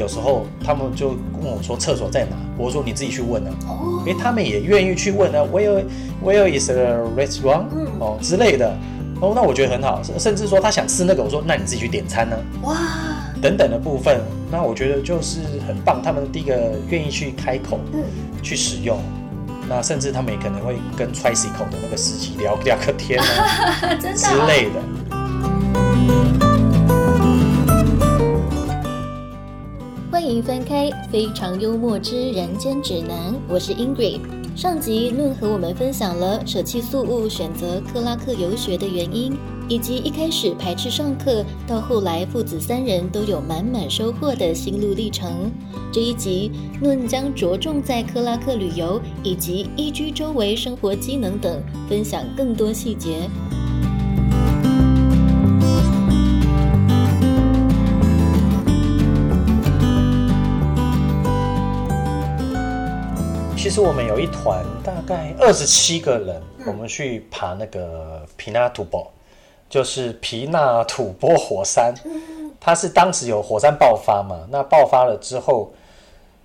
有时候他们就问我说厕所在哪，我说你自己去问啊，因为他们也愿意去问啊，Where Where is the restaurant？哦之类的，哦，那我觉得很好，甚至说他想吃那个，我说那你自己去点餐呢，哇，等等的部分，那我觉得就是很棒，他们第一个愿意去开口，嗯，去使用，那甚至他们也可能会跟 tricycle 的那个司机聊聊个天 啊。之类的。欢迎翻开《非常幽默之人间指南》，我是 Ingrid。上集论和我们分享了舍弃素物、选择克拉克游学的原因，以及一开始排斥上课，到后来父子三人都有满满收获的心路历程。这一集论将着重在克拉克旅游以及宜居周围生活机能等，分享更多细节。其实我们有一团大概二十七个人，我们去爬那个皮纳土博，就是皮纳土波火山。它是当时有火山爆发嘛？那爆发了之后，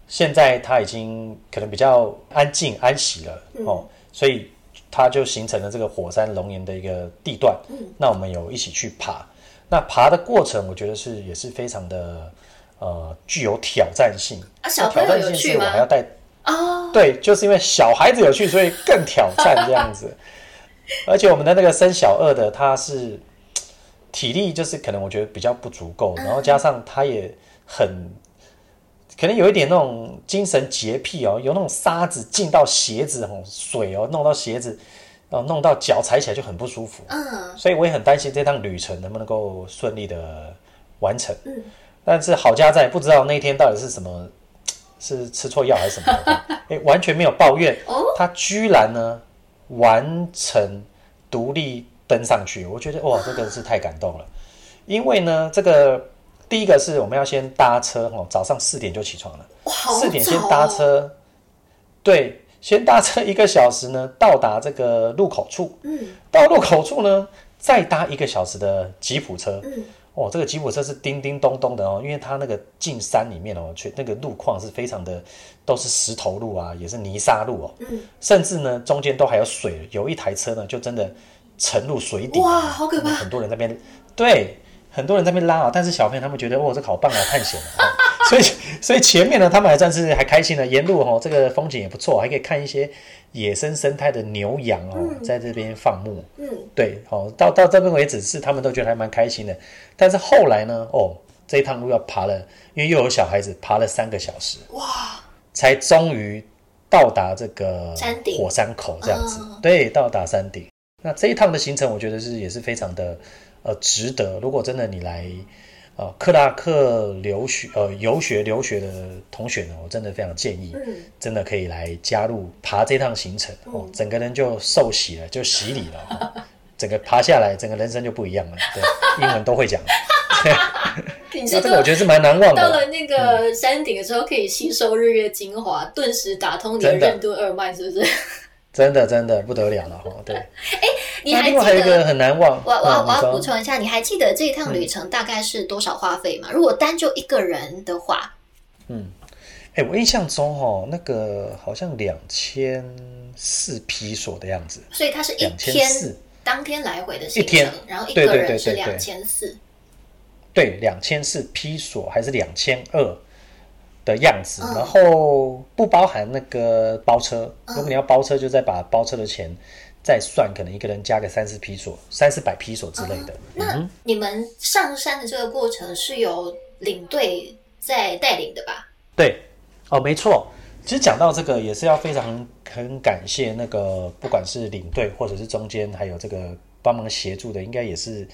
现在它已经可能比较安静安息了哦，所以它就形成了这个火山熔岩的一个地段。那我们有一起去爬，那爬的过程我觉得是也是非常的呃具有挑战性。啊，小朋友有趣吗？哦，对，就是因为小孩子有趣，所以更挑战这样子。而且我们的那个生小二的，他是体力就是可能我觉得比较不足够，然后加上他也很可能有一点那种精神洁癖哦，有那种沙子进到鞋子哦，水哦弄到鞋子，哦弄到脚踩起来就很不舒服。嗯，所以我也很担心这趟旅程能不能够顺利的完成。嗯，但是好家在不知道那天到底是什么。是吃错药还是什么？哎，完全没有抱怨。他居然呢完成独立登上去，我觉得哇，这个是太感动了。因为呢，这个第一个是我们要先搭车哦，早上四点就起床了，四点先搭车，对，先搭车一个小时呢，到达这个路口处。嗯，到路口处呢，再搭一个小时的吉普车。嗯。哦，这个吉普车是叮叮咚咚的哦，因为它那个进山里面哦，全那个路况是非常的，都是石头路啊，也是泥沙路哦，嗯，甚至呢中间都还有水，有一台车呢就真的沉入水底，哇，好可怕！很多人那边对，很多人在那边拉啊，但是小朋友他们觉得哦，这好棒啊，探险啊，所以所以前面呢，他们还算是还开心的，沿路哦，这个风景也不错，还可以看一些。野生生态的牛羊哦，在这边放牧，嗯，对，好，到到这边为止是他们都觉得还蛮开心的。但是后来呢，哦，这一趟路要爬了，因为又有小孩子爬了三个小时，哇，才终于到达这个山顶。火山口这样子，对，到达山顶。那这一趟的行程，我觉得是也是非常的呃值得。如果真的你来。呃，克拉克留学呃游学留学的同学呢，我真的非常建议，真的可以来加入爬这趟行程。哦，整个人就受洗了，就洗礼了，整个爬下来，整个人生就不一样了。对，英文都会讲。那这个我觉得是蛮难忘的。到了那个山顶的时候，可以吸收日月精华，顿时打通你的任督二脉，是不是？真的真的不得了了哈！对，哎，你还记得？还有一个很难忘。我我我要补充一下，你还记得这一趟旅程大概是多少花费吗？如果单就一个人的话，嗯，哎，我印象中哈，那个好像两千四披索的样子，所以它是一天当天来回的行程，然后一个人是两千四，对，两千四披索还是两千二？的样子，然后不包含那个包车。如果你要包车，就再把包车的钱再算，可能一个人加个三四批索、三四百批索之类的。那你们上山的这个过程是由领队在带领的吧？对，哦，没错。其实讲到这个，也是要非常很感谢那个，不管是领队或者是中间还有这个帮忙协助的，应该也是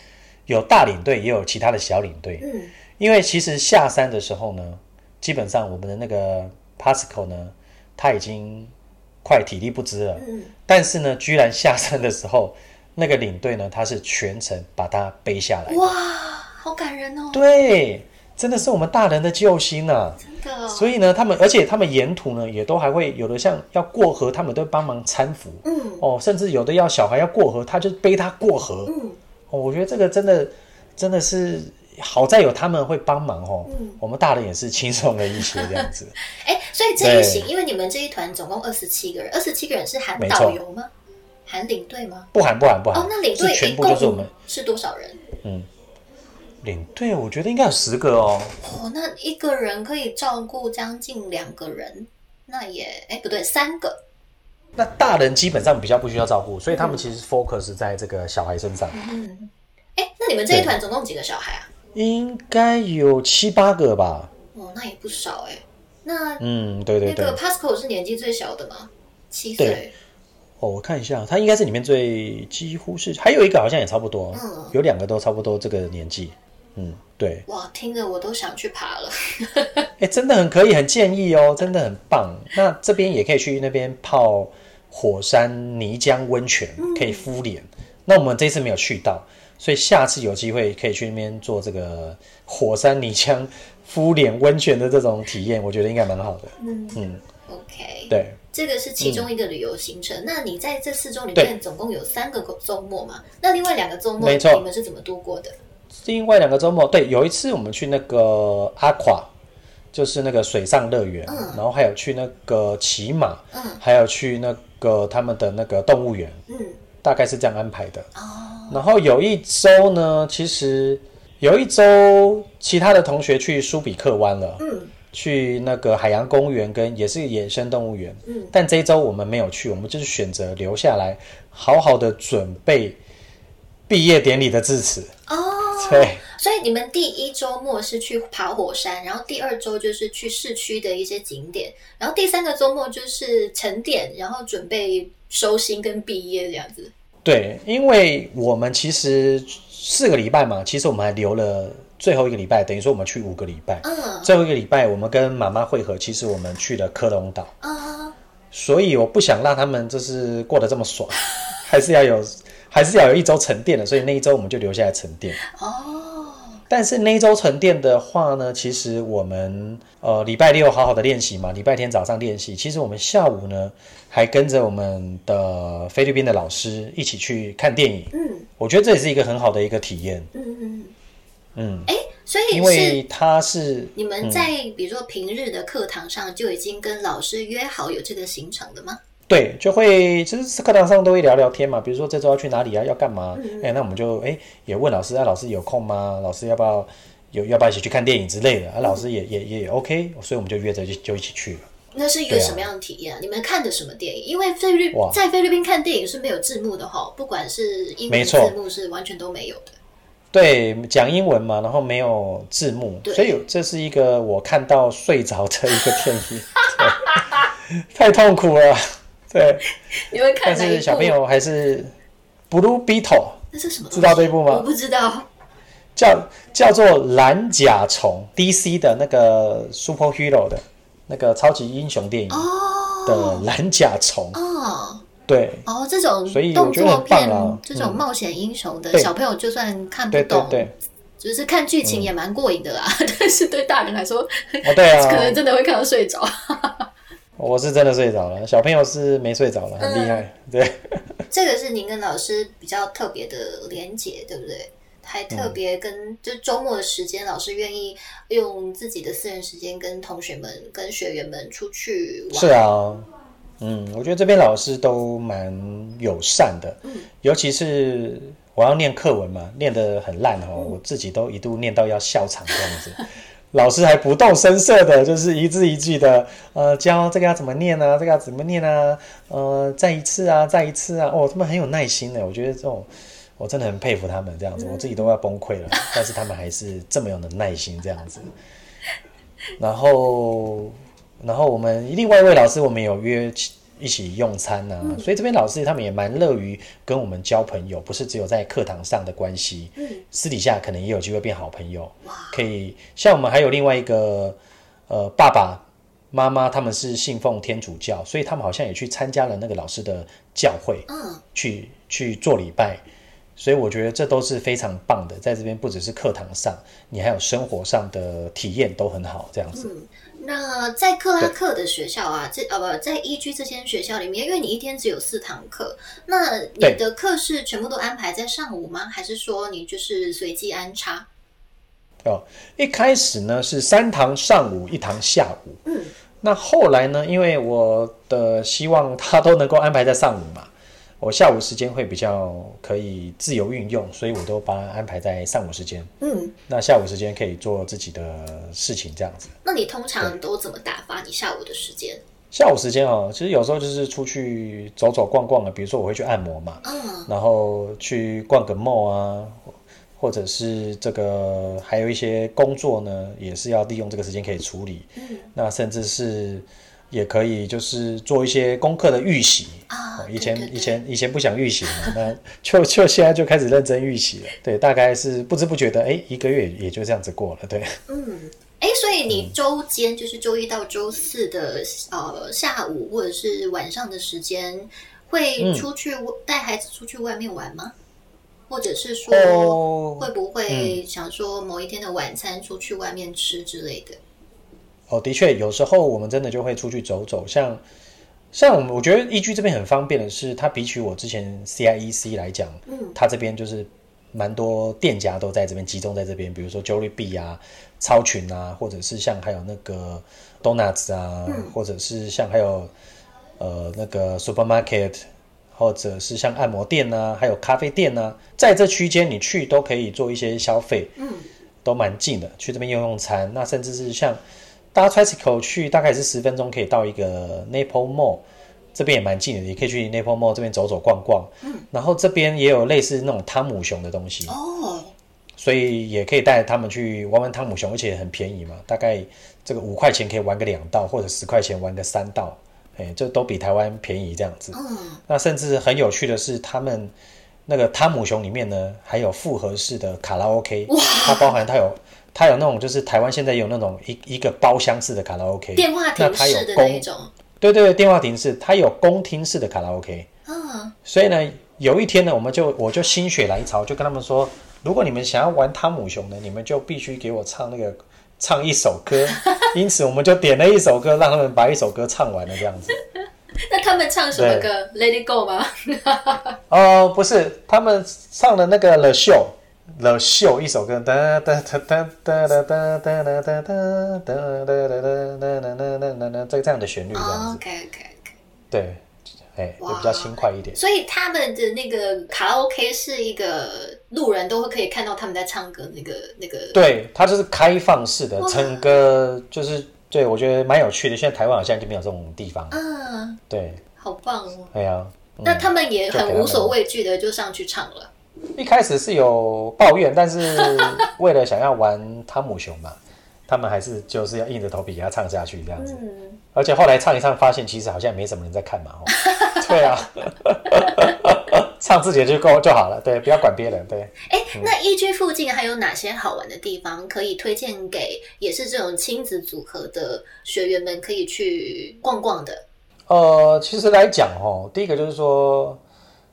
有大领队，也有其他的小领队。嗯，因为其实下山的时候呢。基本上我们的那个 Pascal 呢，他已经快体力不支了。嗯。但是呢，居然下山的时候，那个领队呢，他是全程把他背下来。哇，好感人哦！对，真的是我们大人的救星啊！真的。所以呢，他们而且他们沿途呢，也都还会有的像要过河，他们都帮忙搀扶。嗯。哦，甚至有的要小孩要过河，他就背他过河。嗯。哦，我觉得这个真的真的是好在有他们会帮忙哦，嗯我们大人也是轻松了一些这样子。哎，所以这一行，因为你们这一团总共二十七个人，二十七个人是含导游吗？含领队吗？不含不含不含，哦，那领队全一共部就是我们是多少人？领队，我觉得应该有十个哦。哦，那一个人可以照顾将近两个人，那也哎不对，三个。那大人基本上比较不需要照顾，所以他们其实 focus 在这个小孩身上，嗯，哎，那你们这一团总共几个小孩啊？应该有七八个吧。哦，那也不少哎。那嗯，对对对。那个 Pascal 是年纪最小的吗？七对岁。哦，我看一下，他应该是里面最几乎是，还有一个好像也差不多，嗯有两个都差不多这个年纪。嗯，对，哇，听着我都想去爬了。哎，真的很可以，很建议哦，真的很棒。那这边也可以去那边泡火山泥浆温泉，可以敷脸。那我们这次没有去到，所以下次有机会可以去那边做这个火山泥浆敷脸温泉的这种体验，我觉得应该蛮好的。嗯嗯，，OK，对。这个是其中一个旅游行程。那你在这四周里面总共有三个周末嘛？那另外两个周末没错你们是怎么度过的？另外两个周末，对，有一次我们去那个阿垮，就是那个水上乐园，嗯。然后还有去那个骑马，嗯。还有去那个他们的那个动物园，嗯，大概是这样安排的。哦，然后有一周呢，其实有一周其他的同学去苏比克湾了，嗯。去那个海洋公园跟也是野生动物园，嗯，但这一周我们没有去，我们就是选择留下来，好好的准备毕业典礼的致辞。哦，对。所以你们第一周末是去爬火山，然后第二周就是去市区的一些景点，然后第三个周末就是沉淀，然后准备收心跟毕业这样子。对，因为我们其实四个礼拜嘛，其实我们还留了最后一个礼拜，等于说我们去五个礼拜。嗯最后一个礼拜，我们跟妈妈会合，其实我们去了科隆岛，啊，所以我不想让他们就是过得这么爽，还是要有，还是要有一周沉淀的，所以那一周我们就留下来沉淀。哦，但是那一周沉淀的话呢，其实我们呃礼拜六好好的练习嘛，礼拜天早上练习，其实我们下午呢还跟着我们的菲律宾的老师一起去看电影。嗯我觉得这也是一个很好的一个体验，嗯嗯，嗯，哎，所以是因为他是你们在比如说平日的课堂上就已经跟老师约好有这个行程的吗？对，就会其实课堂上都会聊聊天嘛，比如说这周要去哪里啊，要干嘛？哎、那我们就哎也问老师啊，老师有空吗？老师要不要有要不要一起去看电影之类的？啊，老师也也也 OK，所以我们就约着就就一起去了。那是一个什么样的体验、啊？你们看的什么电影？因为菲律哇在菲律宾看电影是没有字幕的哈，不管是英文字幕是完全都没有的。对，讲英文嘛，然后没有字幕，所以有这是一个我看到睡着的一个电影，太痛苦了。对，你们看但？是小朋友还是 Blue Beetle 那是什么？知道这一部吗？我不知道。叫叫做蓝甲虫，DC 的那个 superhero 的那个超级英雄电影哦。的蓝甲虫，哦。对。哦，这种所以动作片这种嗯。冒险英雄的对。小朋友就算看不对对懂，对，就是看剧情也蛮过瘾的啦。但是对大人来说，哦对 可能啊，真的会看到睡着。我是真的睡着了，小朋友是没睡着了，很厉害，对。这个是您跟老师比较特别的连结，对不对？还特别跟、就周末的时间，老师愿意用自己的私人时间跟同学们、跟学员们出去玩。是啊，嗯，我觉得这边老师都蛮友善的，嗯尤其是我要念课文嘛，念得很烂哦，我自己都一度念到要笑场这样子。老师还不动声色的，就是一字一句的，呃，教这个要怎么念啊，这个要怎么念啊，呃，再一次啊，再一次啊，哦，他们很有耐心的，我觉得这种我真的很佩服他们这样子，我自己都要崩溃了，但是他们还是这么有的耐心这样子。然后，然后我们另外一位老师，我们有约一起用餐呐、所以这边老师他们也蛮乐于跟我们交朋友，不是只有在课堂上的关系，嗯私底下可能也有机会变好朋友。可以像我们还有另外一个呃爸爸妈妈，他们是信奉天主教，所以他们好像也去参加了那个老师的教会，嗯，去去做礼拜。所以我觉得这都是非常棒的，在这边不只是课堂上，你还有生活上的体验都很好，这样子。那在克拉克的学校啊，这呃不在 EG 这间学校里面，因为你一天只有四堂课，那你的课是全部都安排在上午吗？还是说你就是随机安插？哦，一开始呢是三堂上午，一堂下午。嗯，那后来呢，因为我的希望他都能够安排在上午嘛，我下午时间会比较可以自由运用，所以我都把它安排在上午时间。嗯，那下午时间可以做自己的事情，这样子。那你通常都怎么打发你下午的时间？下午时间哦，其实有时候就是出去走走逛逛啊，比如说我会去按摩嘛，嗯，然后去逛个 mall 啊，或者是这个还有一些工作呢，也是要利用这个时间可以处理。嗯，那甚至是也可以就是做一些功课的预习啊哦以前以前以前不想预习嘛，那就就现在就开始认真预习了。对，大概是不知不觉的，哎，一个月也就这样子过了。对，嗯，哎，所以你周间就是周一到周四的呃下午或者是晚上的时间，会嗯出去带孩子出去外面玩吗？或者是说哦会不会想说某一天的晚餐出去外面吃之类的？哦，的确，有时候我们真的就会出去走走，像像我们，我觉得易居这边很方便的是，它比起我之前 CIEC 来讲，嗯，它这边就是蛮多店家都在这边集中在这边，比如说 Jollibee 啊、超群啊，或者是像还有那个 Donuts 啊，或者是像还有呃那个 Supermarket。或者是像按摩店呐、还有咖啡店呐、在这区间你去都可以做一些消费，嗯，都蛮近的，去这边用用餐。那甚至是像搭 tricycle 去，大概是十分钟可以到一个 Naples Mall，这边也蛮近的，也可以去 Naples Mall 这边走走逛逛。嗯，然后这边也有类似那种汤姆熊的东西，哦，所以也可以带他们去玩玩汤姆熊，而且很便宜嘛，大概这个五块钱可以玩个两道，或者十块钱玩个三道，哎，这都比台湾便宜这样子。嗯，那甚至很有趣的是，他们那个汤姆熊里面呢，还有复合式的卡拉 OK，它包含它有它有那种就是台湾现在有那种一一个包厢式的卡拉 OK，电话那它有亭式的那一公种，对对对，电话亭式，它有公厅式的卡拉 OK，嗯，所以呢，有一天呢，我们就我就心血来潮，就跟他们说，如果你们想要玩汤姆熊呢，你们就必须给我唱那个唱一首歌，因此我们就点了一首歌，让他们把一首歌唱完了这样子。那他们唱什么歌？Let It Go 吗？哦，不是，他们唱的那个 The Show，The Show 一首歌，哒哒哒哒哒哒哒哒哒哒哒哒哒哒哒哒哒哒，这个这样的旋律这样子，OK OK OK。对，哎，就比较轻快一点。所以他们的那个卡拉 OK 是一个路人都会可以看到他们在唱歌，那个那个对，它就是开放式的哇，整个就是对我觉得蛮有趣的。现在台湾好像就没有这种地方，嗯，对，好棒哦！哎呀，嗯那他们也很无所畏惧的就上去唱了。一开始是有抱怨，但是 为了想要玩汤姆熊嘛，他们还是就是要硬着头皮给他唱下去这样子。嗯，而且后来唱一唱，发现其实好像也没什么人在看嘛。哦 对啊，唱自己的就够就好了，对，不要管别人。对，哎，嗯那一居附近还有哪些好玩的地方可以推荐给也是这种亲子组合的学员们可以去逛逛的？呃，其实来讲哦，第一个就是说，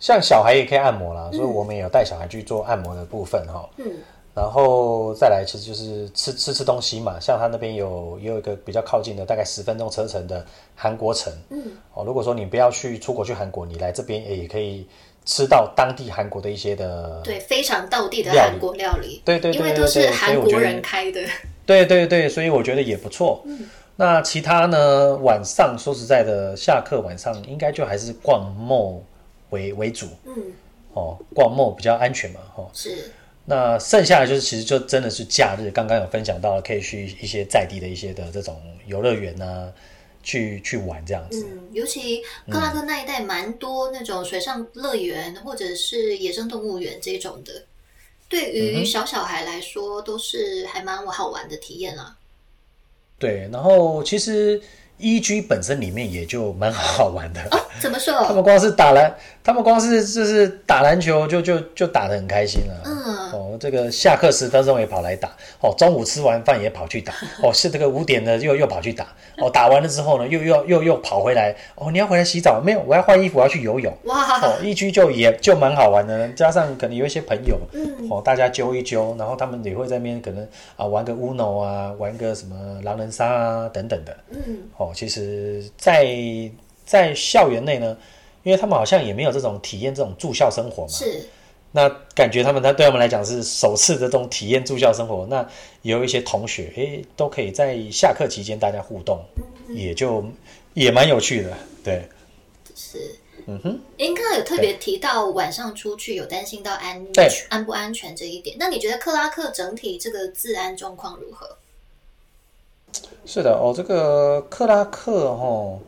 像小孩也可以按摩啦，所以我们也有带小孩去做按摩的部分哈。嗯，然后再来，其实就是吃吃吃东西嘛，像他那边有也有一个比较靠近的，大概十分钟车程的韩国城。嗯，哦，如果说你不要去出国去韩国，你来这边也可以吃到当地韩国的一些的，对，非常道地的韩国料理，对对对因为都是韩国人开的。对对对，所以我觉得也不错。那其他呢？晚上说实在的，下课晚上应该就还是逛 mall 为为主嗯，哦，逛 mall 比较安全嘛，哦。是，那剩下的就是其实就真的是假日，刚刚有分享到，可以去一些在地的一些的这种游乐园啊，去去玩这样子。嗯，尤其克拉克那一带蛮多那种水上乐园或者是野生动物园这种的，对嗯于小小孩来说都是还蛮好玩的体验啊。对，然后其实 EG 本身里面也就蛮好玩的。哦，怎么说他？们光是打篮，他们光是就是打篮球就就就打得很开心了。嗯哦，这个下课十分钟也跑来打，哦，中午吃完饭也跑去打，哦，是这个五点的又又跑去打，哦，打完了之后呢，又又又又跑回来，哦，你要回来洗澡没有？我要换衣服，我要去游泳。哇，哦，一居就也就蛮好玩的，加上可能有一些朋友，嗯哦，大家揪一揪，然后他们也会在那边可能啊玩个 Uno 啊，玩个什么狼人杀啊等等的。嗯，哦，其实在，在校园内呢，因为他们好像也没有这种体验这种住校生活嘛，是，那感觉他们他对他们来讲是首次的这种体验住校生活，那也有一些同学诶都可以在下课期间大家互动，也就也蛮有趣的，对，是。嗯哼，您刚刚有特别提到晚上出去有担心到安对安不安全这一点，那你觉得克拉克整体这个治安状况如何？是的哦，这个克拉克哦，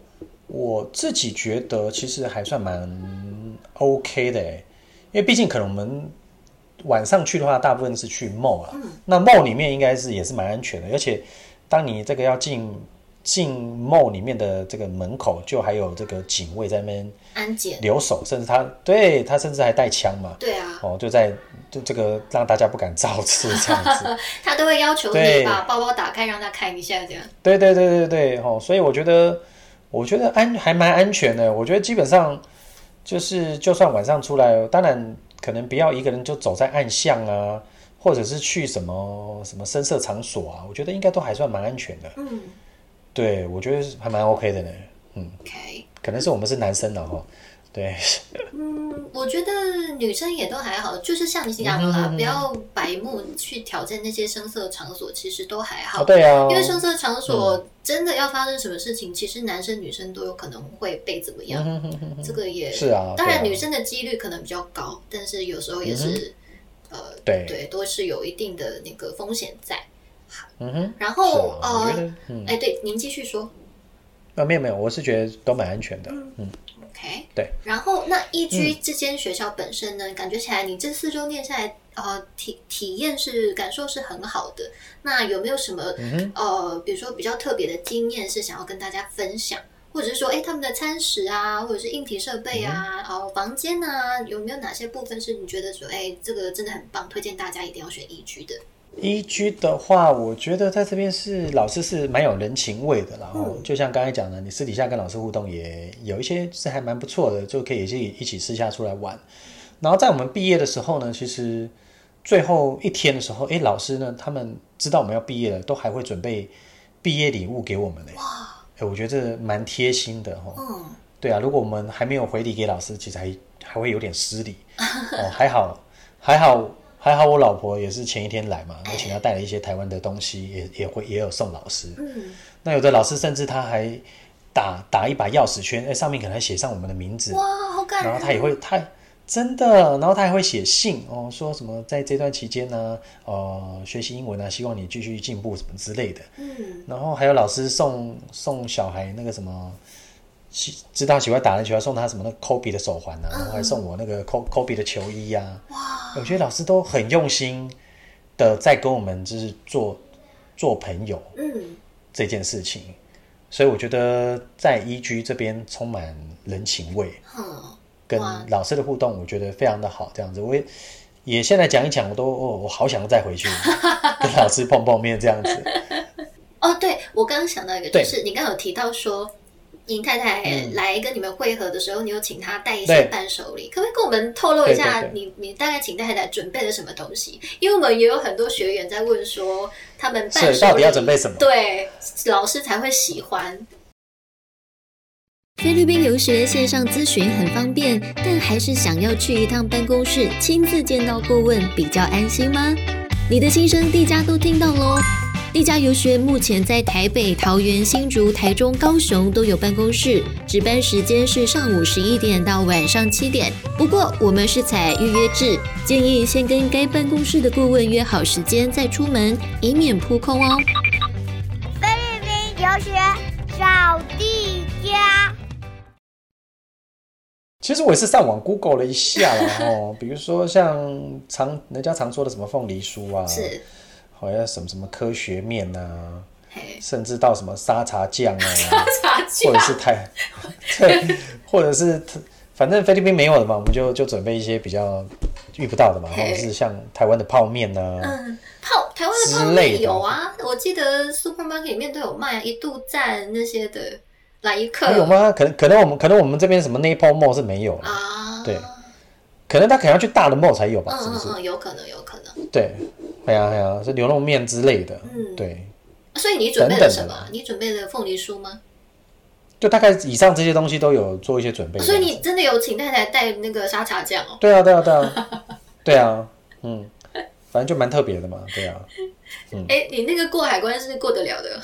我自己觉得其实还算蛮 OK 的诶，因为毕竟可能我们晚上去的话，大部分是去 mall 啊，那 mall 里面应该是也是蛮安全的，而且当你这个要进进 mall 里面的这个门口，就还有这个警卫在那边安检？留守，甚至他对他甚至还带枪嘛，对啊，哦，就在就这个让大家不敢造次这样子。他都会要求你把包包打开让他看一下，这样。对对对对对，哦，所以我觉得，我觉得安还蛮安全的。我觉得基本上就是，就算晚上出来，当然可能不要一个人就走在暗巷啊，或者是去什么什么深色场所啊，我觉得应该都还算蛮安全的。嗯对，我觉得是还蛮 OK 的呢。嗯，，OK，可能是我们是男生了哈。对，嗯，我觉得女生也都还好，就是像你讲的嗯啦，不要白目去挑战那些声色场所，其实都还好。哦对啊，因为声色场所真的要发生什么事情，其实男生女生都有可能会被怎么样，这个也是啊当然女生的几率可能比较高，但是有时候也是、呃对对，都是有一定的那个风险在。嗯哼，然后呃，哎，对，您继续说。啊没有没有，我是觉得都蛮安全的。嗯，OK，对。然后那一居这间学校本身呢，感觉起来你这四周念下来，呃，体体验是感受是很好的。那有没有什么、嗯呃，比如说比较特别的经验是想要跟大家分享，或者是说，哎，他们的餐食啊，或者是硬体设备啊，嗯哦、房间啊，有没有哪些部分是你觉得说，哎，这个真的很棒，推荐大家一定要选一居的？一居的话，我觉得在这边是老师是蛮有人情味的，然后就像刚才讲的，你私底下跟老师互动也有一些是还蛮不错的，就可以一起一起私下出来玩。然后在我们毕业的时候呢，其实最后一天的时候，诶，老师呢他们知道我们要毕业了，都还会准备毕业礼物给我们呢。哇！诶，我觉得这蛮贴心的哈。嗯，对啊，如果我们还没有回礼给老师，其实还还会有点失礼。哦，还好，还好，还好，我老婆也是前一天来嘛，我请她带了一些台湾的东西，也也会也有送老师。嗯，那有的老师甚至他还打打一把钥匙圈，哎，上面可能还写上我们的名字，哇，好感人。然后他也会他。真的，然后他还会写信哦，说什么在这段期间呢，呃，学习英文啊，希望你继续进步什么之类的。嗯，然后还有老师送送小孩那个什么，喜知道喜欢打篮球，要送他什么那个 Kobe 的手环啊，然后还送我那个 Ko Kobe 的球衣啊。哇，我觉得老师都很用心的在跟我们就是做做朋友嗯，这件事情，所以我觉得在一居这边充满人情味，嗯，跟老师的互动，我觉得非常的好。这样子，我也也现在讲一讲，我都哦，我好想再回去 跟老师碰碰面这样子。哦，对，我刚刚想到一个，就是你刚刚有提到说，尹太太嗯来跟你们会合的时候，你有请她带一些伴手礼，可不可以跟我们透露一下你你大概请太太准备了什么东西？因为我们也有很多学员在问说，他们伴手礼到底要准备什么对，老师才会喜欢。菲律宾留学线上咨询很方便，但还是想要去一趟办公室亲自见到顾问比较安心吗？你的心声，地家都听到喽。地家游学目前在台北、桃园、新竹、台中、高雄都有办公室，值班时间是上午十一点到晚上七点。不过我们是采预约制，建议先跟该办公室的顾问约好时间再出门，以免扑空哦。菲律宾游学小弟家。其实我也是上网 Google 了一下啦，哦，比如说像常人家常说的什么凤梨酥啊，是，好像什么什么科学面啊，嘿，甚至到什么沙茶酱啊，沙茶酱或者，是台，对，或者是 反正菲律宾没有的嘛，我们就就准备一些比较遇不到的嘛，或者是像台湾的泡面啊，嗯，泡台湾的泡之类有啊，我记得 supermarket 里面都有卖啊，一度站那些的，来一克还有吗？可能可能我们可能我们这边什么 Naples Mall 是没有的，啊？对可能他可能要去大的 mall 才有吧，嗯是不是？嗯嗯，有可能，有可能。对，哎呀哎呀，是牛肉面之类的，嗯对。所以你准备了等等的什么？你准备了凤梨酥吗？就大概以上这些东西都有做一些准备。所以你真的有请太太带那个沙茶酱哦？对啊对啊对啊，对啊，嗯，反正就蛮特别的嘛，对啊哎、你那个过海关是过得了的。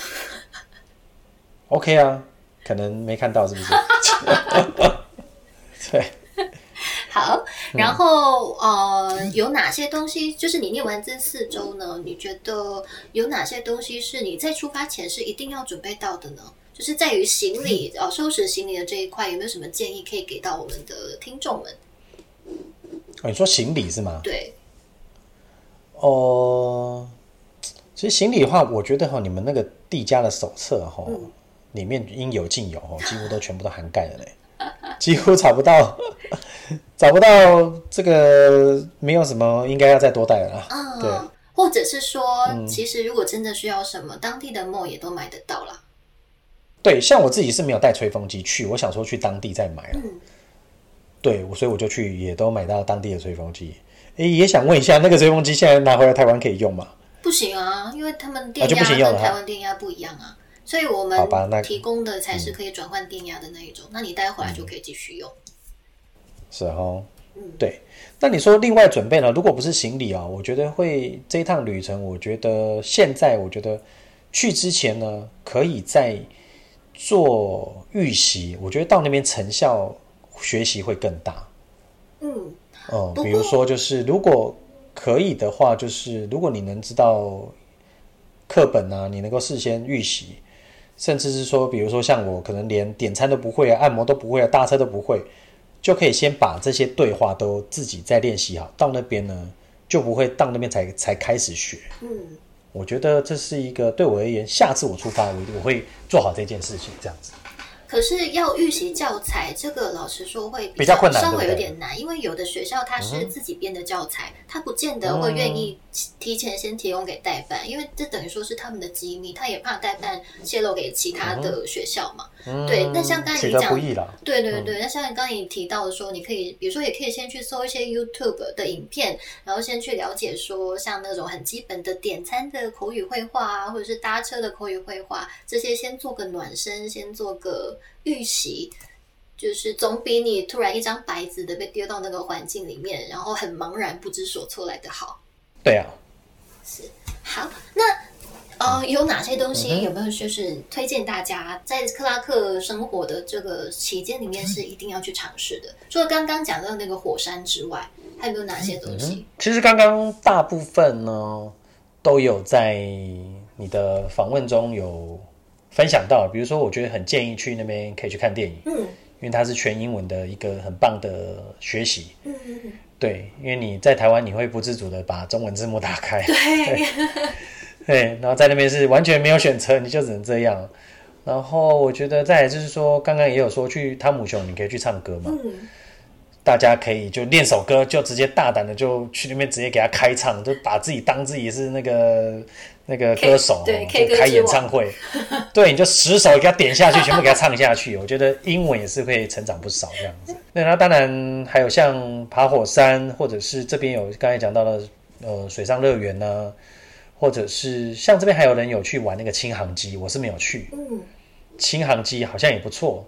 ，OK 啊，可能没看到是不是？对，好，然后、呃，有哪些东西？就是你念完这四周呢？你觉得有哪些东西是你在出发前是一定要准备到的呢？就是在于行李呃收拾行李的这一块，有没有什么建议可以给到我们的听众们？哦，你说行李是吗？对，哦，其实行李的话，我觉得哈，你们那个地家的手册哈，里面应有尽有哈，几乎都全部都涵盖了嘞，几乎找不到，找不到这个没有什么应该要再多带的啦。嗯，对，或者是说，其实如果真的需要什么，当地的 mall 也都买得到啦。对，像我自己是没有带吹风机去，我想说去当地再买了。嗯对，我所以我就去，也都买到当地的吹风机。诶，也想问一下，那个吹风机现在拿回来台湾可以用吗？不行啊，因为他们电压跟台湾电压不一样啊，所以我好吧那嗯们提供的才是可以转换电压的那一种。那你带回来就可以继续用。是哦，嗯对。那你说另外准备呢？如果不是行李啊、我觉得会这一趟旅程，我觉得现在我觉得去之前呢，可以再做预习，我觉得到那边成效学习会更大。嗯，嗯，比如说就是如果可以的话，就是如果你能知道课本啊，你能够事先预习，甚至是说，比如说像我可能连点餐都不会啊，按摩都不会啊，搭车都不会，就可以先把这些对话都自己再练习好，到那边呢就不会到那边才才开始学。嗯，我觉得这是一个对我而言，下次我出发，我我会做好这件事情，这样子。可是要预习教材，这个老实说会比较困难稍微有点难，因为有的学校它是自己编的教材，它不见得会愿意提前先提供给代办，因为这等于说是他们的机密，他也怕代办泄露给其他的学校嘛。对，那像刚才你讲对。对对对，那像刚刚你提到的说，你可以，比如说也可以先去搜一些 YouTube 的影片，然后先去了解说，像那种很基本的点餐的口语绘画啊，或者是搭车的口语绘画，这些先做个暖身，先做个预习，就是总比你突然一张白纸的被丢到那个环境里面，然后很茫然不知所措来的好。对啊，是好，那呃，有哪些东西、有没有就是推荐大家在克拉克生活的这个期间里面是一定要去尝试的？除了刚刚讲到那个火山之外，还有没有哪些东西？其实刚刚大部分呢都有在你的访问中有分享到，比如说，我觉得很建议去那边可以去看电影，嗯因为它是全英文的一个很棒的学习。嗯嗯嗯，对，因为你在台湾你会不自主的把中文字幕打开，对，对，然后在那边是完全没有选择，你就只能这样。然后我觉得再来就是说，刚刚也有说去汤姆熊，你可以去唱歌嘛，嗯大家可以就练首歌，就直接大胆的就去那边直接给他开唱，就把自己当自己是那个那个歌手，对就开演唱会，对，你就十首给他点下去，全部给他唱下去。我觉得英文也是会成长不少这样子。那那当然还有像爬火山，或者是这边有刚才讲到的呃水上乐园呢，或者是像这边还有人有去玩那个轻航机，我是没有去。嗯轻航机好像也不错，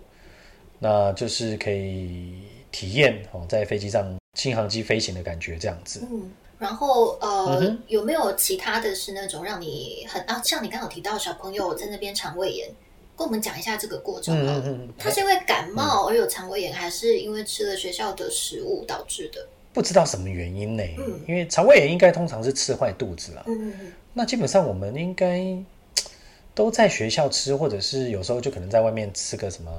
那就是可以体验哦，在飞机上轻航机飞行的感觉，这样子。嗯。然后呃，嗯有没有其他的是那种让你很啊，像你刚刚有提到小朋友在那边肠胃炎，跟我们讲一下这个过程啊。嗯嗯嗯，他是因为感冒而有肠胃炎，还是因为吃了学校的食物导致的？不知道什么原因呢？嗯因为肠胃炎应该通常是吃坏肚子了。嗯嗯那基本上我们应该都在学校吃，或者是有时候就可能在外面吃个什么，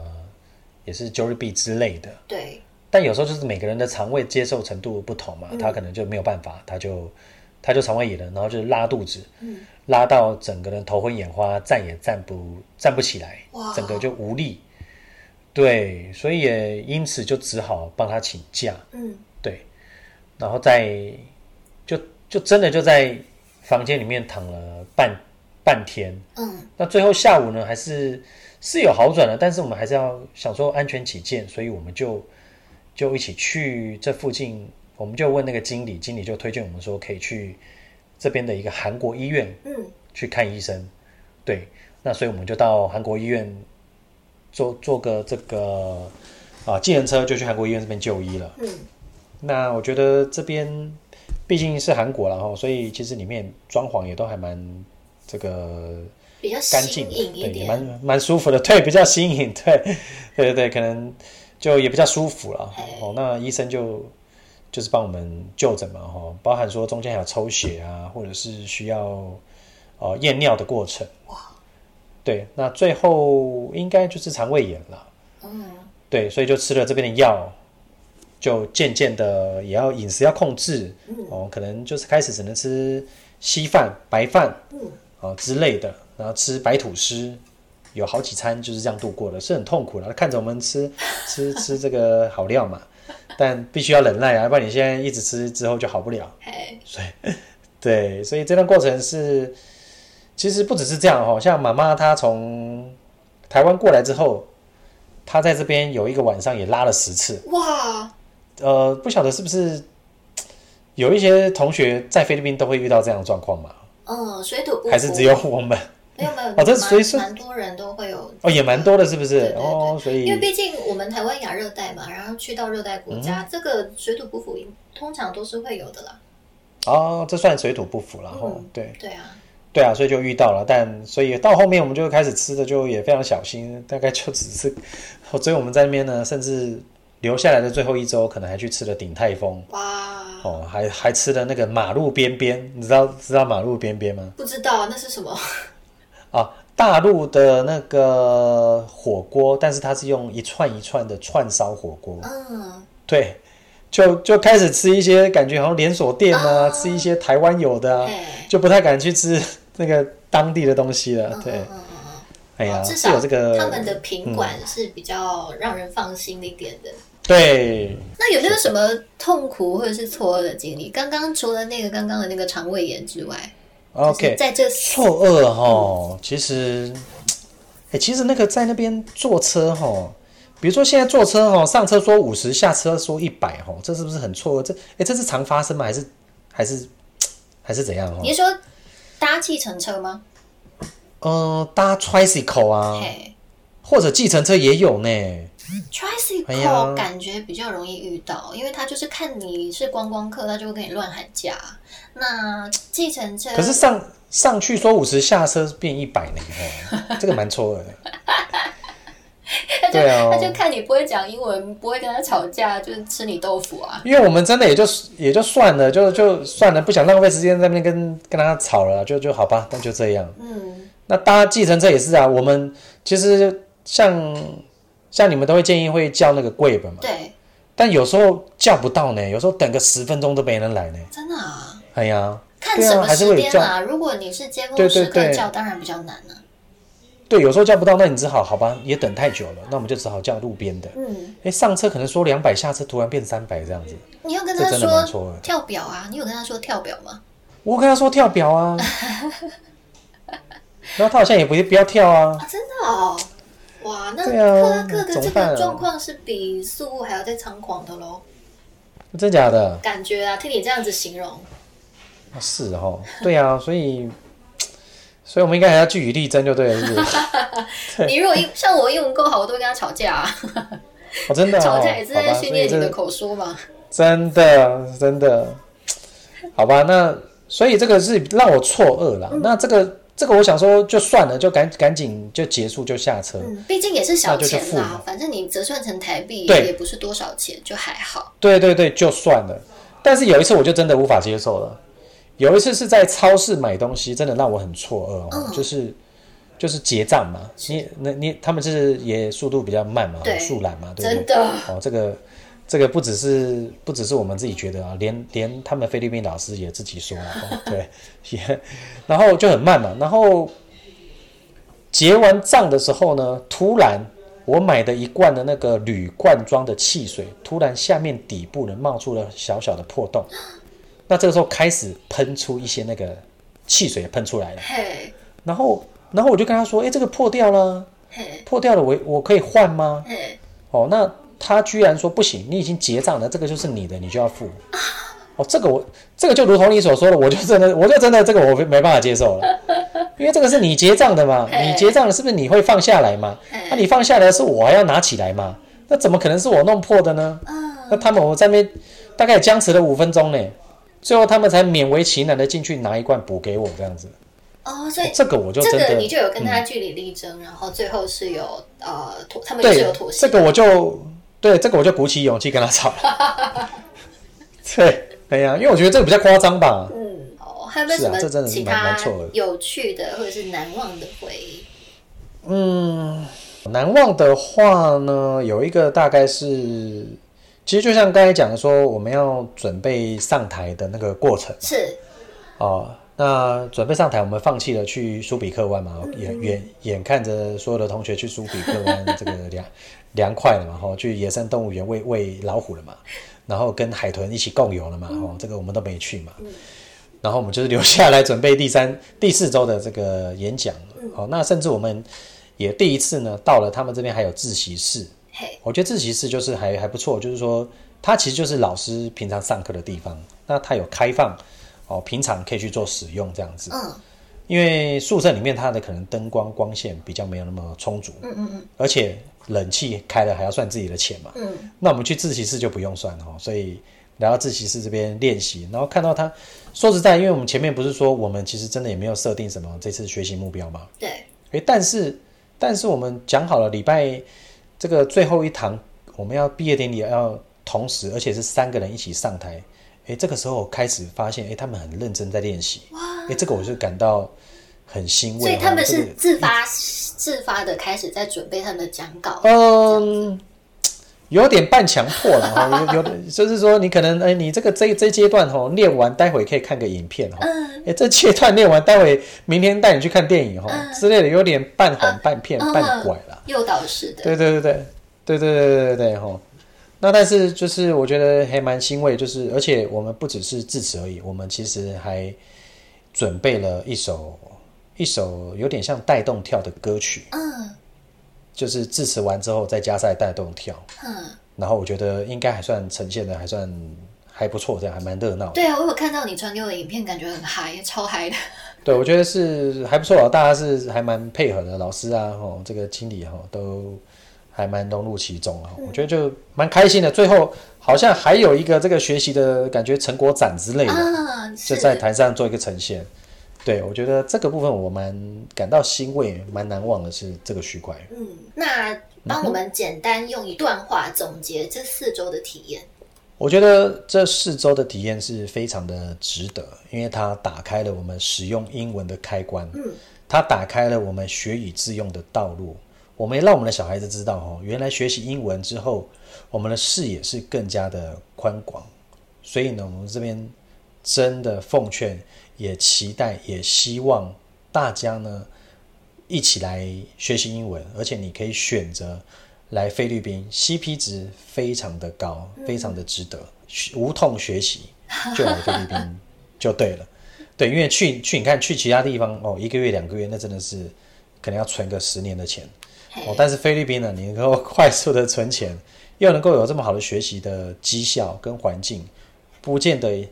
也是 Jollibee 之类的。对，但有时候就是每个人的肠胃接受程度不同嘛，他可能就没有办法，他就他就肠胃炎了，然后就是拉肚子，嗯拉到整个人头昏眼花，站也站不站不起来哇，整个就无力。对，所以也因此就只好帮他请假，嗯对，然后在就就真的就在房间里面躺了半半天，嗯那最后下午呢，还是是有好转了，但是我们还是要想说安全起见，所以我们就就一起去这附近，我们就问那个经理，经理就推荐我们说可以去这边的一个韩国医院嗯去看医生。对，那所以我们就到韩国医院坐坐个这个啊计程车，就去韩国医院这边就医了。嗯那我觉得这边毕竟是韩国了哈，所以其实里面装潢也都还蛮这个比较干净对，也点。蛮蛮舒服的，对，比较新颖，对，对对对，可能就也比较舒服了。哦，那医生就就是帮我们就诊嘛，哈，包含说中间还有抽血啊，或者是需要呃验尿的过程。哇，对，那最后应该就是肠胃炎了。嗯，对，所以就吃了这边的药，就渐渐的也要饮食要控制，哦，可能就是开始只能吃稀饭、白饭，嗯，啊之类的，然后吃白吐司，有好几餐就是这样度过的，是很痛苦的。看着我们吃 吃吃这个好料嘛，但必须要忍耐啊，要不然你现在一直吃之后就好不了。嘿，对，所以这段过程是，其实不只是这样哦，像妈妈她从台湾过来之后，她在这边有一个晚上也拉了十次，哇，呃，不晓得是不是有一些同学在菲律宾都会遇到这样的状况嘛？嗯，水土不服，还是只有我们？没有没有，哦这蛮所以是蛮多人都会有哦，也蛮多的，是不是？对对对哦，所以因为毕竟我们台湾亚热带嘛，然后去到热带国嗯家，这个水土不服通常都是会有的啦。哦，这算水土不服了哈、嗯对对啊，对啊，所以就遇到了，但所以到后面我们就开始吃的就也非常小心，大概就只是，所以我们在那边呢，甚至留下来的最后一周，可能还去吃了鼎泰丰。哇，哦，还还吃了那个马路边边，你知道知道马路边边吗？不知道那是什么？啊，大陆的那个火锅，但是它是用一串一串的串烧火锅，嗯，对，就就开始吃一些感觉好像连锁店啊，哦吃一些台湾有的啊，就不太敢去吃那个当地的东西了。对，嗯嗯嗯哎呀，嗯，至是有少这个他们的品管是比较让人放心一点的。对，那有没有什么痛苦或者是错愕的经历？刚刚除了那个刚刚的那个肠胃炎之外 OK，在这错愕哈，其实，哎、其实那个在那边坐车哈，比如说现在坐车哈，上车说五十，下车说一百哈，这是不是很错愕？这哎、这是常发生吗？还是还是还是怎样哈你？是说搭计程车吗？嗯、搭 tricycle 啊，或者计程车也有呢。，tricycle 感觉比较容易遇到，因为他就是看你是观光客，他就会跟你乱喊价。那计程车可是上上去说五十，下车变一百呢，哦，这个蛮错愕的。他就、他就看你不会讲英文，不会跟他吵架，就是吃你豆腐啊。因为我们真的也就也就算了，就就算了，不想浪费时间在那边跟跟他吵了，就就好吧，那就这样。嗯，那搭计程车也是啊，我们其实像像你们都会建议会叫那个 Grab 嘛，对，但有时候叫不到呢，有时候等个十分钟都没人来呢。真的啊。哎呀，看什么时间啊？如果你是尖峰对时刻对对叫，当然比较难啊。对，有时候叫不到，那你只好好吧，也等太久了，那我们就只好叫路边的。嗯，哎，上车可能说两百，下车突然变三百这样子。你有跟他说跳表啊？你有跟他说跳表吗？我跟他说跳表啊，然后他好像也不不要跳啊。啊，真的哦。哇，那克拉克的这个状况是比宿务还要再猖狂的喽，真假的？感觉啊，听你这样子形容，啊是哦，对啊，所以，所以我们应该还要据理力争，就对了，是不是？你如果英像我英文够好，我都会跟他吵架、啊，哦，真的、哦，吵架也是在训练你的口说嘛。真的，真的，好吧，那所以这个是让我错愕了。嗯那这个这个，我想说就算了，就赶赶紧就结束就下车。嗯，毕竟也是小钱啦嘛，反正你折算成台币对也不是多少钱，就还好。对对对，就算了。但是有一次我就真的无法接受了。有一次是在超市买东西，真的让我很错愕哦，嗯就是就是结账嘛，你那你他们是也速度比较慢嘛，对速懒嘛，对不对？真的，哦，这个这个不只是不只是我们自己觉得啊，连连他们菲律宾老师也自己说了，哦、对，也然后就很慢嘛，然后结完账的时候呢，突然我买的一罐的那个铝罐装的汽水，突然下面底部呢冒出了小小的破洞，那这个时候开始喷出一些那个汽水喷出来了，然后然后我就跟他说，哎，这个破掉了，破掉了，我我可以换吗？哦，那他居然说不行，你已经结账了，这个就是你的，你就要付。哦，这个我这个就如同你所说的，我就真的 我就真的这个我没没办法接受了，因为这个是你结账的嘛，你结账了是不是你会放下来嘛？那、你放下来是我还要拿起来嘛？那怎么可能是我弄破的呢？那他们我在那边大概僵持了五分钟呢，最后他们才勉为其难的进去拿一罐补给我这样子。哦，所以这个我就这真的个你就有跟他据理力争，然后最后是有呃妥，他们就是对有妥协。这个我就对这个我就鼓起勇气跟他吵了。对，对呀、因为我觉得这个比较夸张吧。嗯，哦，还有没有什么是啊这真的是其蛮蛮他错的有趣的或者是难忘的回忆？嗯，难忘的话呢，有一个大概是，其实就像刚才讲的说，我们要准备上台的那个过程是哦。那准备上台，我们放弃了去苏比克湾嘛，眼眼眼看着所有的同学去苏比克湾 这个凉凉快了嘛，吼，去野生动物园喂喂老虎了嘛，然后跟海豚一起共游了嘛，吼，这个我们都没去嘛。然后我们就是留下来准备第三、第四周的这个演讲。好、那甚至我们也第一次呢，到了他们这边还有自习室。嘿，我觉得自习室就是还还不错，就是说它其实就是老师平常上课的地方，那它有开放哦，平常可以去做使用这样子。嗯因为宿舍里面它的可能灯光光线比较没有那么充足，嗯嗯嗯。而且冷气开了还要算自己的钱嘛。嗯，那我们去自习室就不用算了哈，所以来到自习室这边练习，然后看到他，说实在，因为我们前面不是说我们其实真的也没有设定什么这次学习目标嘛，对，诶，但是但是我们讲好了礼拜这个最后一堂我们要毕业典礼要同时，而且是三个人一起上台，哎，这个时候开始发现，哎，他们很认真在练习，哇，诶，这个我就感到很欣慰，所以他们是自发自发的开始在准备他们的讲稿。嗯，有点半强迫了哈，有有的就是说你可能哎，你这个这这阶段哈练完，待会可以看个影片哈，嗯哎这阶段练完，待会明天带你去看电影哈嗯之类的，有点半哄半骗嗯半拐啦。诱导式的，对对对对对对对对对对哈。那但是就是我觉得还蛮欣慰，就是而且我们不只是至此而已，我们其实还准备了一首一首有点像带动跳的歌曲，嗯就是致辞完之后再加赛带动跳。嗯，然后我觉得应该还算呈现的还算还不错，这样还蛮热闹。对啊，我有看到你传给我的影片，感觉很嗨，超嗨的。对，我觉得是还不错啊，大家是还蛮配合的，老师啊，哦，这个经理哈、都还蛮融入其中啊，我觉得就蛮开心的。最后好像还有一个这个学习的感觉成果展之类的，啊，就在台上做一个呈现。对，我觉得这个部分我蛮感到欣慰，蛮难忘的是这个区块。嗯，那帮我们简单用一段话总结这四周的体验。我觉得这四周的体验是非常的值得，因为它打开了我们使用英文的开关，嗯，它打开了我们学以致用的道路。我们也让我们的小孩子知道，哦，原来学习英文之后，我们的视野是更加的宽广。所以呢，我们这边真的奉劝，也期待，也希望大家呢一起来学习英文，而且你可以选择来菲律宾，CP 值非常的高，非常的值得，无痛学习就来菲律宾 就对了。对，因为去去你看去其他地方哦，一个月两个月那真的是可能要存个十年的钱哦。但是菲律宾呢，你能够快速的存钱，又能够有这么好的学习的绩效跟环境，不见得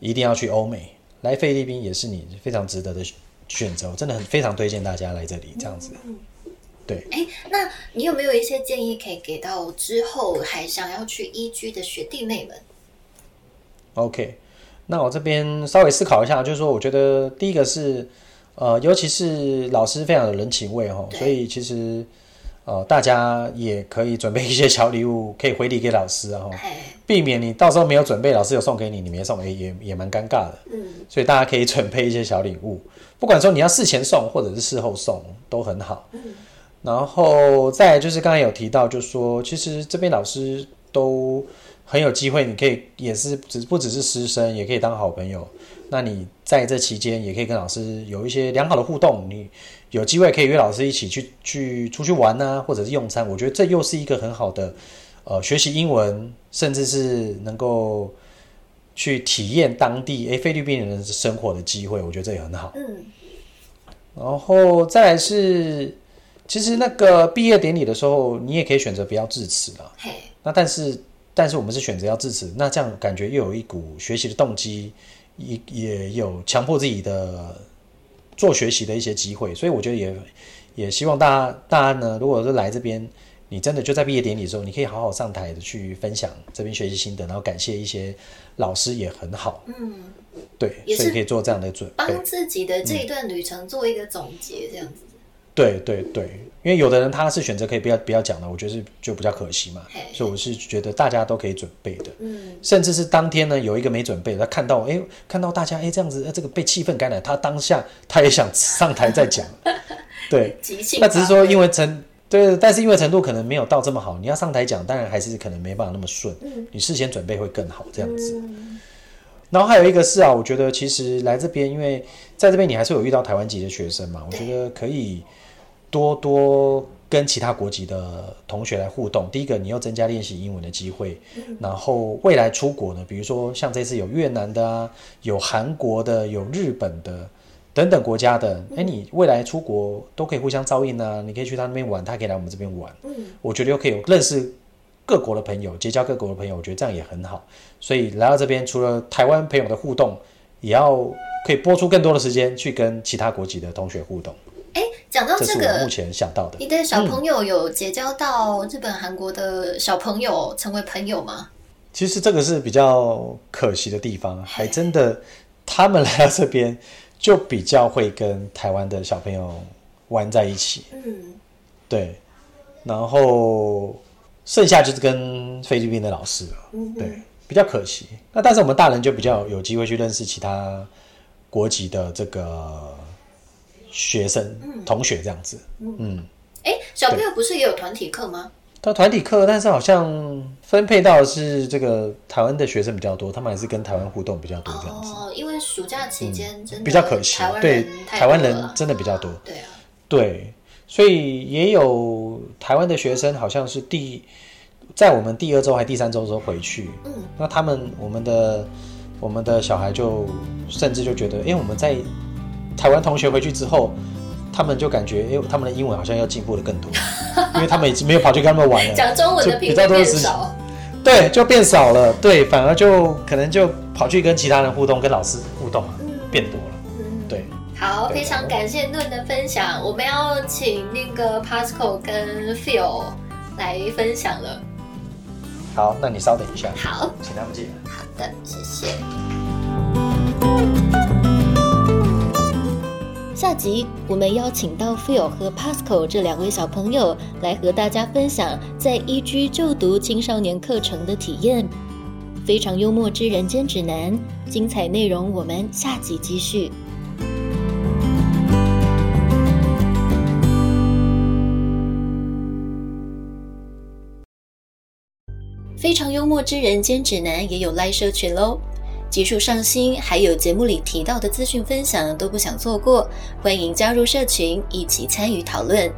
一定要去欧美，来菲律宾也是你非常值得的选择。我真的很非常推荐大家来这里这样子。对，哎，那你有没有一些建议可以给到之后还想要去移居的学弟妹们？OK，那我这边稍微思考一下，就是说，我觉得第一个是，呃，尤其是老师非常有人情味哦，所以其实呃，大家也可以准备一些小礼物，可以回礼给老师啊避免你到时候没有准备，老师有送给你，你没送，哎，也也蛮尴尬的。嗯，所以大家可以准备一些小礼物，不管说你要事前送或者是事后送都很好。然后再来就是刚才有提到，就是说其实这边老师都很有机会，你可以也是只不只是师生，也可以当好朋友。那你在这期间也可以跟老师有一些良好的互动，你有机会可以约老师一起去去出去玩啊，或者是用餐。我觉得这又是一个很好的呃学习英文，甚至是能够去体验当地诶菲律宾人的生活的机会，我觉得这也很好。嗯，然后再来是，其实那个毕业典礼的时候，你也可以选择不要致辞啦。嘿，那但是但是我们是选择要致辞，那这样感觉又有一股学习的动机，也也有强迫自己的做学习的一些机会，所以我觉得也也希望大家大家呢，如果是来这边，你真的就在毕业典礼的时候，你可以好好上台的去分享这边学习心得，然后感谢一些老师也很好。嗯，对，所以可以做这样的准备。帮自己的这一段旅程做一个总结，这样子。对对对，因为有的人他是选择可以不要不要讲的，我觉得是就比较可惜嘛，所以我是觉得大家都可以准备的，嗯，甚至是当天呢有一个没准备的，他看到哎看到大家哎这样子，呃这个被气氛感染，他当下他也想上台再讲，对，那只是说因为程对，但是因为程度可能没有到这么好，你要上台讲，当然还是可能没办法那么顺，你事先准备会更好这样子。嗯。然后还有一个是啊，我觉得其实来这边，因为在这边你还是有遇到台湾籍的学生嘛，我觉得可以多多跟其他国籍的同学来互动。第一个，你又增加练习英文的机会，然后未来出国呢，比如说像这次有越南的啊，有韩国的，有日本的。等等国家的，哎，你未来出国都可以互相照应啊，你可以去他那边玩，他可以来我们这边玩，嗯，我觉得又可以认识各国的朋友，结交各国的朋友，我觉得这样也很好。所以来到这边，除了台湾朋友的互动，也要可以播出更多的时间去跟其他国籍的同学互动。哎，讲到这这是我目，前想到的。你的小朋友有结交到日本、韩国的小朋友成为朋友吗？其实这个是比较可惜的地方，还真的他们 来到这边就比较会跟台湾的小朋友玩在一起。嗯，对，然后剩下就是跟菲律宾的老师了，嗯对，比较可惜。那但是我们大人就比较有机会去认识其他国籍的这个学生、同学这样子。嗯，哎，小朋友不是也有团体课吗？到团体课，但是好像分配到的是这个台湾的学生比较多，他们还是跟台湾互动比较多这样子，哦，因为暑假期间真的比较可惜。对台湾人真的比较多。对啊，对，所以也有台湾的学生，好像是第在我们第二周还第三周的时候回去，嗯，那他们我们的我们的小孩就甚至就觉得，哎、我们在台湾同学回去之后，他们就感觉，哎、他们的英文好像要进步的更多，因为他们已经没有跑去跟他们玩了，讲中文的就比较多的时间。对，就变少了，对，反而就可能就跑去跟其他人互动，跟老师互动啊，变多了，嗯，对。好，非常感谢论的分享，我们要请那个 Pascal 跟 Phil 来分享了。好，那你稍等一下，好，请他们进来。好的，谢谢。下集我们邀请到 Phil 和 Pascal 这两位小朋友来和大家分享在一居就读青少年课程的体验。非常幽默之人间指南，精彩内容我们下集继续。非常幽默之人间指南也有 Live 社群喽。技术上新，还有节目里提到的资讯分享都不想错过，欢迎加入社群一起参与讨论。